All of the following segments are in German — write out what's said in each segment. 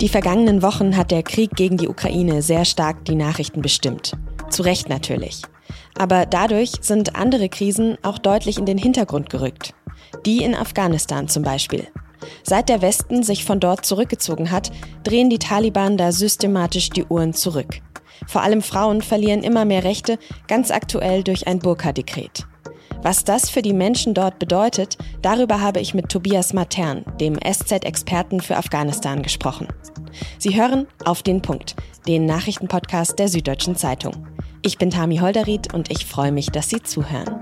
Die vergangenen Wochen hat der Krieg gegen die Ukraine sehr stark die Nachrichten bestimmt. Zu Recht natürlich. Aber dadurch sind andere Krisen auch deutlich in den Hintergrund gerückt. Die in Afghanistan zum Beispiel. Seit der Westen sich von dort zurückgezogen hat, drehen die Taliban da systematisch die Uhren zurück. Vor allem Frauen verlieren immer mehr Rechte, ganz aktuell durch ein Burka-Dekret. Was das für die Menschen dort bedeutet, darüber habe ich mit Tobias Matern, dem SZ-Experten für Afghanistan, gesprochen. Sie hören auf den Punkt, den Nachrichtenpodcast der Süddeutschen Zeitung. Ich bin Tami Holderried und ich freue mich, dass Sie zuhören.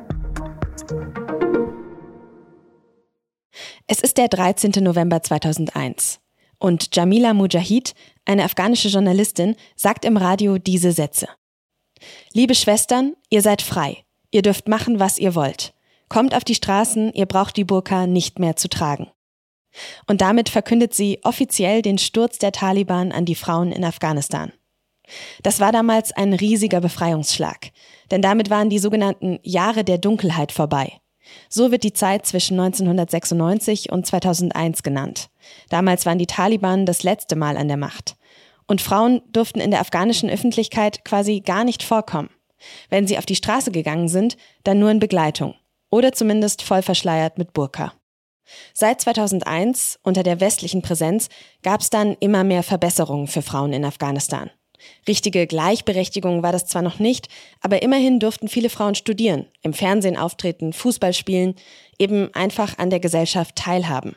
Es ist der 13. November 2001 und Jamila Mujahid, eine afghanische Journalistin, sagt im Radio diese Sätze. Liebe Schwestern, ihr seid frei. Ihr dürft machen, was ihr wollt. Kommt auf die Straßen, ihr braucht die Burka nicht mehr zu tragen. Und damit verkündet sie offiziell den Sturz der Taliban an die Frauen in Afghanistan. Das war damals ein riesiger Befreiungsschlag, denn damit waren die sogenannten Jahre der Dunkelheit vorbei. So wird die Zeit zwischen 1996 und 2001 genannt. Damals waren die Taliban das letzte Mal an der Macht. Und Frauen durften in der afghanischen Öffentlichkeit quasi gar nicht vorkommen. Wenn sie auf die Straße gegangen sind, dann nur in Begleitung oder zumindest voll verschleiert mit Burka. Seit 2001, unter der westlichen Präsenz, gab es dann immer mehr Verbesserungen für Frauen in Afghanistan. Richtige Gleichberechtigung war das zwar noch nicht, aber immerhin durften viele Frauen studieren, im Fernsehen auftreten, Fußball spielen, eben einfach an der Gesellschaft teilhaben.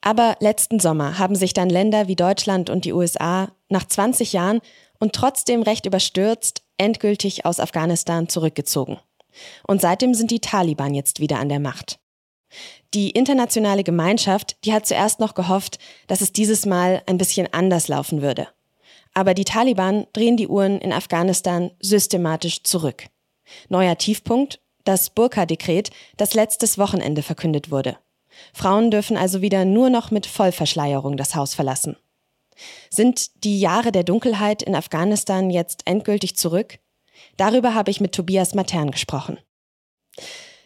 Aber letzten Sommer haben sich dann Länder wie Deutschland und die USA nach 20 Jahren und trotzdem recht überstürzt endgültig aus Afghanistan zurückgezogen. Und seitdem sind die Taliban jetzt wieder an der Macht. Die internationale Gemeinschaft, die hat zuerst noch gehofft, dass es dieses Mal ein bisschen anders laufen würde. Aber die Taliban drehen die Uhren in Afghanistan systematisch zurück. Neuer Tiefpunkt, das Burka-Dekret, das letztes Wochenende verkündet wurde. Frauen dürfen also wieder nur noch mit Vollverschleierung das Haus verlassen. Sind die Jahre der Dunkelheit in Afghanistan jetzt endgültig zurück? Darüber habe ich mit Tobias Matern gesprochen.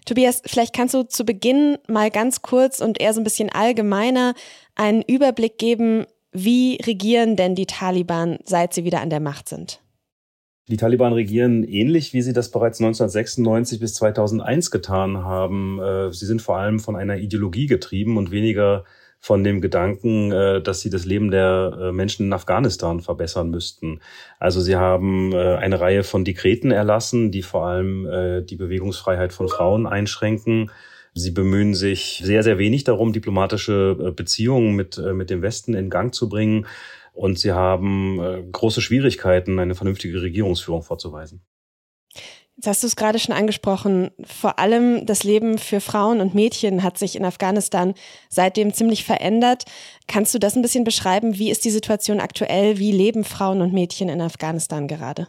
Tobias, vielleicht kannst du zu Beginn mal ganz kurz und eher so ein bisschen allgemeiner einen Überblick geben, wie regieren denn die Taliban, seit sie wieder an der Macht sind? Die Taliban regieren ähnlich, wie sie das bereits 1996 bis 2001 getan haben. Äh, sie sind vor allem von einer Ideologie getrieben und weniger von dem Gedanken, äh, dass sie das Leben der äh, Menschen in Afghanistan verbessern müssten. Also sie haben äh, eine Reihe von Dekreten erlassen, die vor allem die Bewegungsfreiheit von Frauen einschränken. Sie bemühen sich sehr, sehr wenig darum, diplomatische Beziehungen mit, mit dem Westen in Gang zu bringen. Und sie haben große Schwierigkeiten, eine vernünftige Regierungsführung vorzuweisen. Jetzt hast du es gerade schon angesprochen. Vor allem das Leben für Frauen und Mädchen hat sich in Afghanistan seitdem ziemlich verändert. Kannst du das ein bisschen beschreiben? Wie ist die Situation aktuell? Wie leben Frauen und Mädchen in Afghanistan gerade?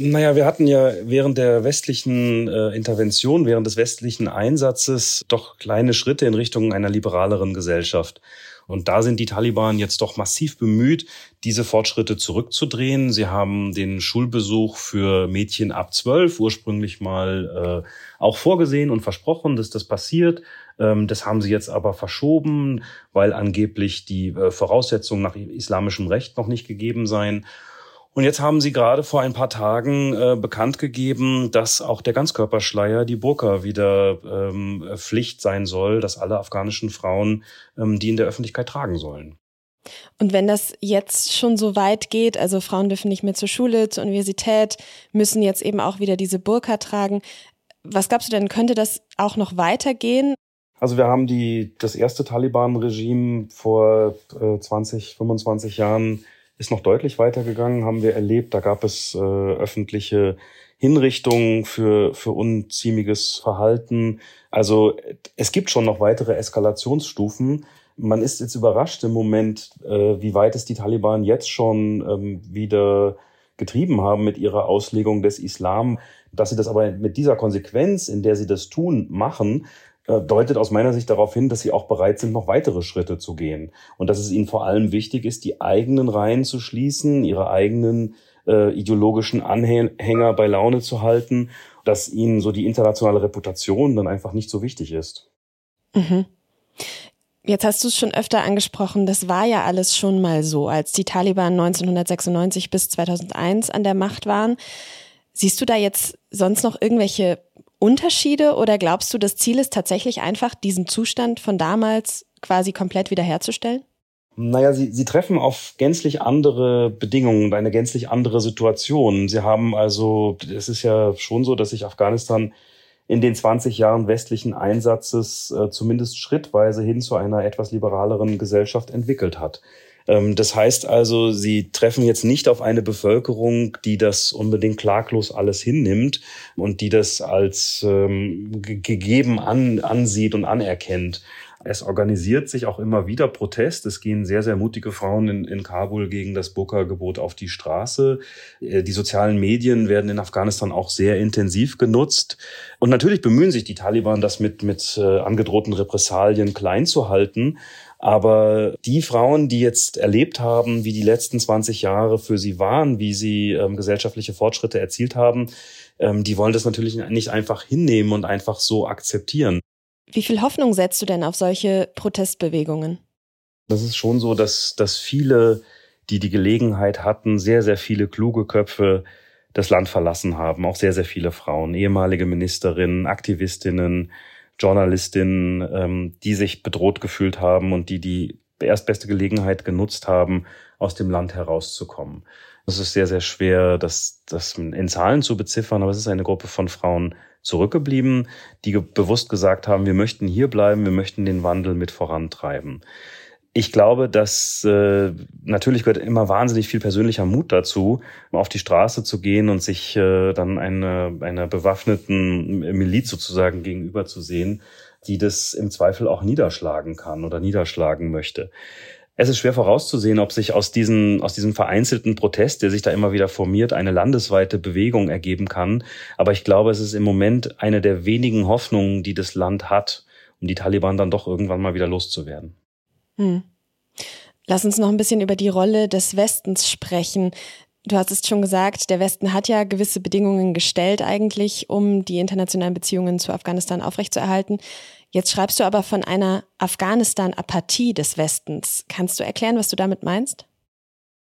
Naja, wir hatten ja während der westlichen äh, Intervention, während des westlichen Einsatzes doch kleine Schritte in Richtung einer liberaleren Gesellschaft. Und da sind die Taliban jetzt doch massiv bemüht, diese Fortschritte zurückzudrehen. Sie haben den Schulbesuch für Mädchen ab zwölf ursprünglich mal äh, auch vorgesehen und versprochen, dass das passiert. Ähm, das haben sie jetzt aber verschoben, weil angeblich die äh, Voraussetzungen nach islamischem Recht noch nicht gegeben seien. Und jetzt haben Sie gerade vor ein paar Tagen äh, bekannt gegeben, dass auch der Ganzkörperschleier, die Burka, wieder ähm, Pflicht sein soll, dass alle afghanischen Frauen ähm, die in der Öffentlichkeit tragen sollen. Und wenn das jetzt schon so weit geht, also Frauen dürfen nicht mehr zur Schule, zur Universität, müssen jetzt eben auch wieder diese Burka tragen, was glaubst du denn, könnte das auch noch weitergehen? Also wir haben die, das erste Taliban-Regime vor äh, 20, 25 Jahren ist noch deutlich weitergegangen, haben wir erlebt. Da gab es äh, öffentliche Hinrichtungen für, für unziemiges Verhalten. Also es gibt schon noch weitere Eskalationsstufen. Man ist jetzt überrascht im Moment, äh, wie weit es die Taliban jetzt schon ähm, wieder getrieben haben mit ihrer Auslegung des Islam. Dass sie das aber mit dieser Konsequenz, in der sie das tun, machen, deutet aus meiner Sicht darauf hin, dass sie auch bereit sind, noch weitere Schritte zu gehen. Und dass es ihnen vor allem wichtig ist, die eigenen Reihen zu schließen, ihre eigenen äh, ideologischen Anhänger bei Laune zu halten, dass ihnen so die internationale Reputation dann einfach nicht so wichtig ist. Mhm. Jetzt hast du es schon öfter angesprochen, das war ja alles schon mal so, als die Taliban 1996 bis 2001 an der Macht waren. Siehst du da jetzt sonst noch irgendwelche Unterschiede oder glaubst du, das Ziel ist tatsächlich einfach, diesen Zustand von damals quasi komplett wiederherzustellen? Naja, sie, sie treffen auf gänzlich andere Bedingungen eine gänzlich andere Situation. Sie haben also, es ist ja schon so, dass sich Afghanistan in den 20 Jahren westlichen Einsatzes äh, zumindest schrittweise hin zu einer etwas liberaleren Gesellschaft entwickelt hat. Ähm, das heißt also, sie treffen jetzt nicht auf eine Bevölkerung, die das unbedingt klaglos alles hinnimmt und die das als ähm, gegeben an, ansieht und anerkennt. Es organisiert sich auch immer wieder Protest. Es gehen sehr, sehr mutige Frauen in, in Kabul gegen das Burka-Gebot auf die Straße. Äh, die sozialen Medien werden in Afghanistan auch sehr intensiv genutzt. Und natürlich bemühen sich die Taliban, das mit, mit äh, angedrohten Repressalien klein zu halten. Aber die Frauen, die jetzt erlebt haben, wie die letzten 20 Jahre für sie waren, wie sie ähm, gesellschaftliche Fortschritte erzielt haben, ähm, die wollen das natürlich nicht einfach hinnehmen und einfach so akzeptieren. Wie viel Hoffnung setzt du denn auf solche Protestbewegungen? Das ist schon so, dass, dass viele, die die Gelegenheit hatten, sehr, sehr viele kluge Köpfe das Land verlassen haben. Auch sehr, sehr viele Frauen, ehemalige Ministerinnen, Aktivistinnen, Journalistinnen, ähm, die sich bedroht gefühlt haben und die die erstbeste Gelegenheit genutzt haben, aus dem Land herauszukommen. Es ist sehr, sehr schwer, das, das in Zahlen zu beziffern, aber es ist eine Gruppe von Frauen, zurückgeblieben, die bewusst gesagt haben, wir möchten hier bleiben, wir möchten den Wandel mit vorantreiben. Ich glaube, dass äh, natürlich gehört immer wahnsinnig viel persönlicher Mut dazu, auf die Straße zu gehen und sich äh, dann eine, einer bewaffneten Miliz sozusagen gegenüber zu sehen, die das im Zweifel auch niederschlagen kann oder niederschlagen möchte. Es ist schwer vorauszusehen, ob sich aus, diesen, aus diesem vereinzelten Protest, der sich da immer wieder formiert, eine landesweite Bewegung ergeben kann. Aber ich glaube, es ist im Moment eine der wenigen Hoffnungen, die das Land hat, um die Taliban dann doch irgendwann mal wieder loszuwerden. Hm. Lass uns noch ein bisschen über die Rolle des Westens sprechen. Du hast es schon gesagt, der Westen hat ja gewisse Bedingungen gestellt eigentlich, um die internationalen Beziehungen zu Afghanistan aufrechtzuerhalten. Jetzt schreibst du aber von einer Afghanistan-Apathie des Westens. Kannst du erklären, was du damit meinst?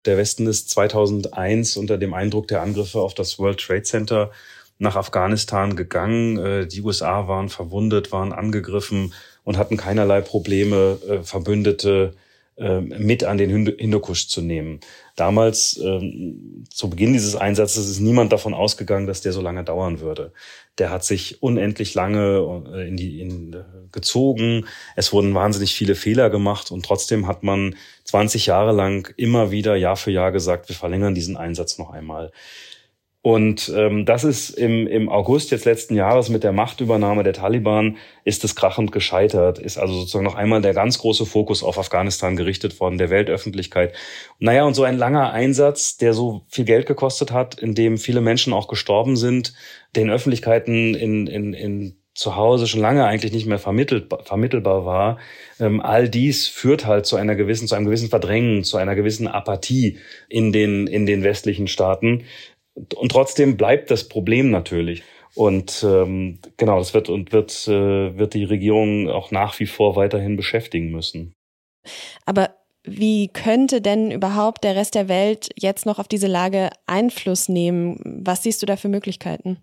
Der Westen ist 2001 unter dem Eindruck der Angriffe auf das World Trade Center nach Afghanistan gegangen. Äh, die USA waren verwundet, waren angegriffen und hatten keinerlei Probleme, äh, Verbündete ähm, mit an den Hindukusch zu nehmen. Damals, ähm, zu Beginn dieses Einsatzes, ist niemand davon ausgegangen, dass der so lange dauern würde. Der hat sich unendlich lange äh, in die, in, gezogen. Es wurden wahnsinnig viele Fehler gemacht und trotzdem hat man 20 Jahre lang immer wieder Jahr für Jahr gesagt, wir verlängern diesen Einsatz noch einmal. Und ähm, das ist im, im August jetzt letzten Jahres mit der Machtübernahme der Taliban ist es krachend gescheitert, ist also sozusagen noch einmal der ganz große Fokus auf Afghanistan gerichtet worden, der Weltöffentlichkeit. Naja, und so ein langer Einsatz, der so viel Geld gekostet hat, in dem viele Menschen auch gestorben sind, den Öffentlichkeiten in, in, in zu Hause schon lange eigentlich nicht mehr vermittelt, vermittelbar war. Ähm, all dies führt halt zu einer gewissen, zu einem gewissen Verdrängen, zu einer gewissen Apathie in den, in den westlichen Staaten. Und trotzdem bleibt das Problem natürlich. Und ähm, genau, das wird und wird, äh, wird die Regierung auch nach wie vor weiterhin beschäftigen müssen. Aber wie könnte denn überhaupt der Rest der Welt jetzt noch auf diese Lage Einfluss nehmen? Was siehst du da für Möglichkeiten?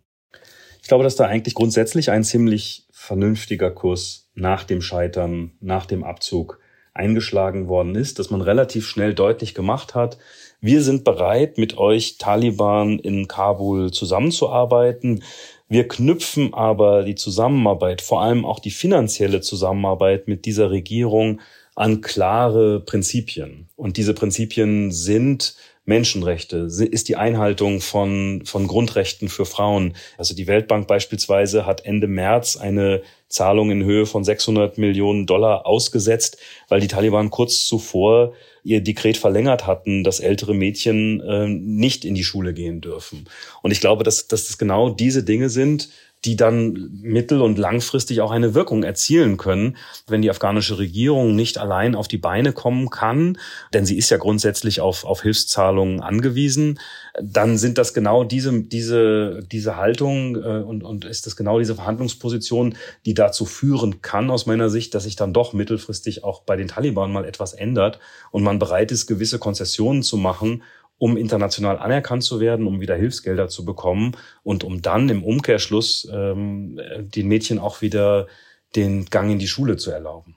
Ich glaube, dass da eigentlich grundsätzlich ein ziemlich vernünftiger Kurs nach dem Scheitern, nach dem Abzug eingeschlagen worden ist, dass man relativ schnell deutlich gemacht hat, wir sind bereit, mit euch Taliban in Kabul zusammenzuarbeiten. Wir knüpfen aber die Zusammenarbeit, vor allem auch die finanzielle Zusammenarbeit mit dieser Regierung an klare Prinzipien. Und diese Prinzipien sind Menschenrechte, ist die Einhaltung von, von Grundrechten für Frauen. Also die Weltbank beispielsweise hat Ende März eine Zahlung in Höhe von 600 Millionen Dollar ausgesetzt, weil die Taliban kurz zuvor ihr Dekret verlängert hatten, dass ältere Mädchen äh, nicht in die Schule gehen dürfen. Und ich glaube, dass, dass das genau diese Dinge sind, die dann mittel- und langfristig auch eine Wirkung erzielen können, wenn die afghanische Regierung nicht allein auf die Beine kommen kann, denn sie ist ja grundsätzlich auf, auf Hilfszahlungen angewiesen, dann sind das genau diese, diese, diese Haltung äh, und, und ist das genau diese Verhandlungsposition, die dazu führen kann, aus meiner Sicht, dass sich dann doch mittelfristig auch bei den Taliban mal etwas ändert und man bereit ist, gewisse Konzessionen zu machen, um international anerkannt zu werden, um wieder Hilfsgelder zu bekommen und um dann im Umkehrschluss ähm, den Mädchen auch wieder den Gang in die Schule zu erlauben.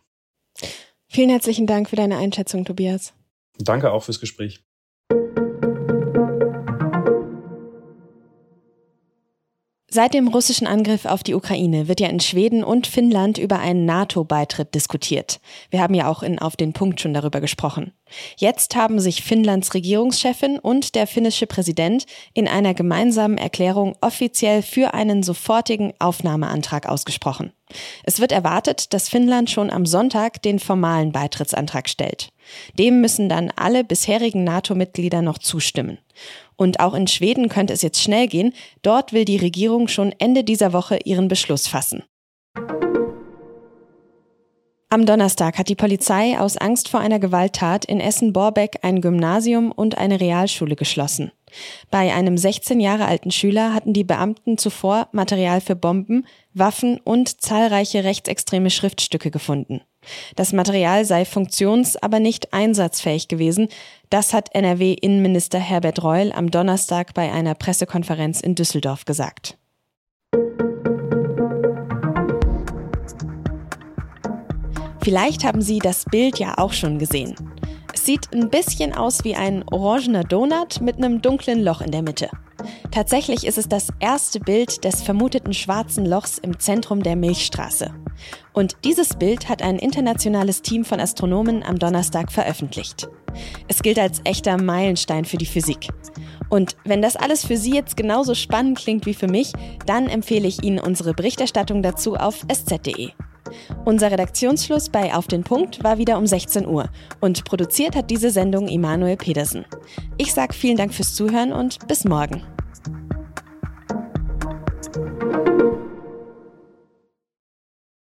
Vielen herzlichen Dank für deine Einschätzung, Tobias. Danke auch fürs Gespräch. Seit dem russischen Angriff auf die Ukraine wird ja in Schweden und Finnland über einen NATO-Beitritt diskutiert. Wir haben ja auch in Auf den Punkt schon darüber gesprochen. Jetzt haben sich Finnlands Regierungschefin und der finnische Präsident in einer gemeinsamen Erklärung offiziell für einen sofortigen Aufnahmeantrag ausgesprochen. Es wird erwartet, dass Finnland schon am Sonntag den formalen Beitrittsantrag stellt. Dem müssen dann alle bisherigen NATO-Mitglieder noch zustimmen. Und auch in Schweden könnte es jetzt schnell gehen. Dort will die Regierung schon Ende dieser Woche ihren Beschluss fassen. Am Donnerstag hat die Polizei aus Angst vor einer Gewalttat in Essen-Borbeck ein Gymnasium und eine Realschule geschlossen. Bei einem 16 Jahre alten Schüler hatten die Beamten zuvor Material für Bomben, Waffen und zahlreiche rechtsextreme Schriftstücke gefunden. Das Material sei funktions-, aber nicht einsatzfähig gewesen. Das hat NRW-Innenminister Herbert Reul am Donnerstag bei einer Pressekonferenz in Düsseldorf gesagt. Vielleicht haben Sie das Bild ja auch schon gesehen. Es sieht ein bisschen aus wie ein orangener Donut mit einem dunklen Loch in der Mitte. Tatsächlich ist es das erste Bild des vermuteten schwarzen Lochs im Zentrum der Milchstraße. Und dieses Bild hat ein internationales Team von Astronomen am Donnerstag veröffentlicht. Es gilt als echter Meilenstein für die Physik. Und wenn das alles für Sie jetzt genauso spannend klingt wie für mich, dann empfehle ich Ihnen unsere Berichterstattung dazu auf sz.de. Unser Redaktionsschluss bei Auf den Punkt war wieder um 16 Uhr und produziert hat diese Sendung Emanuel Pedersen. Ich sage vielen Dank fürs Zuhören und bis morgen.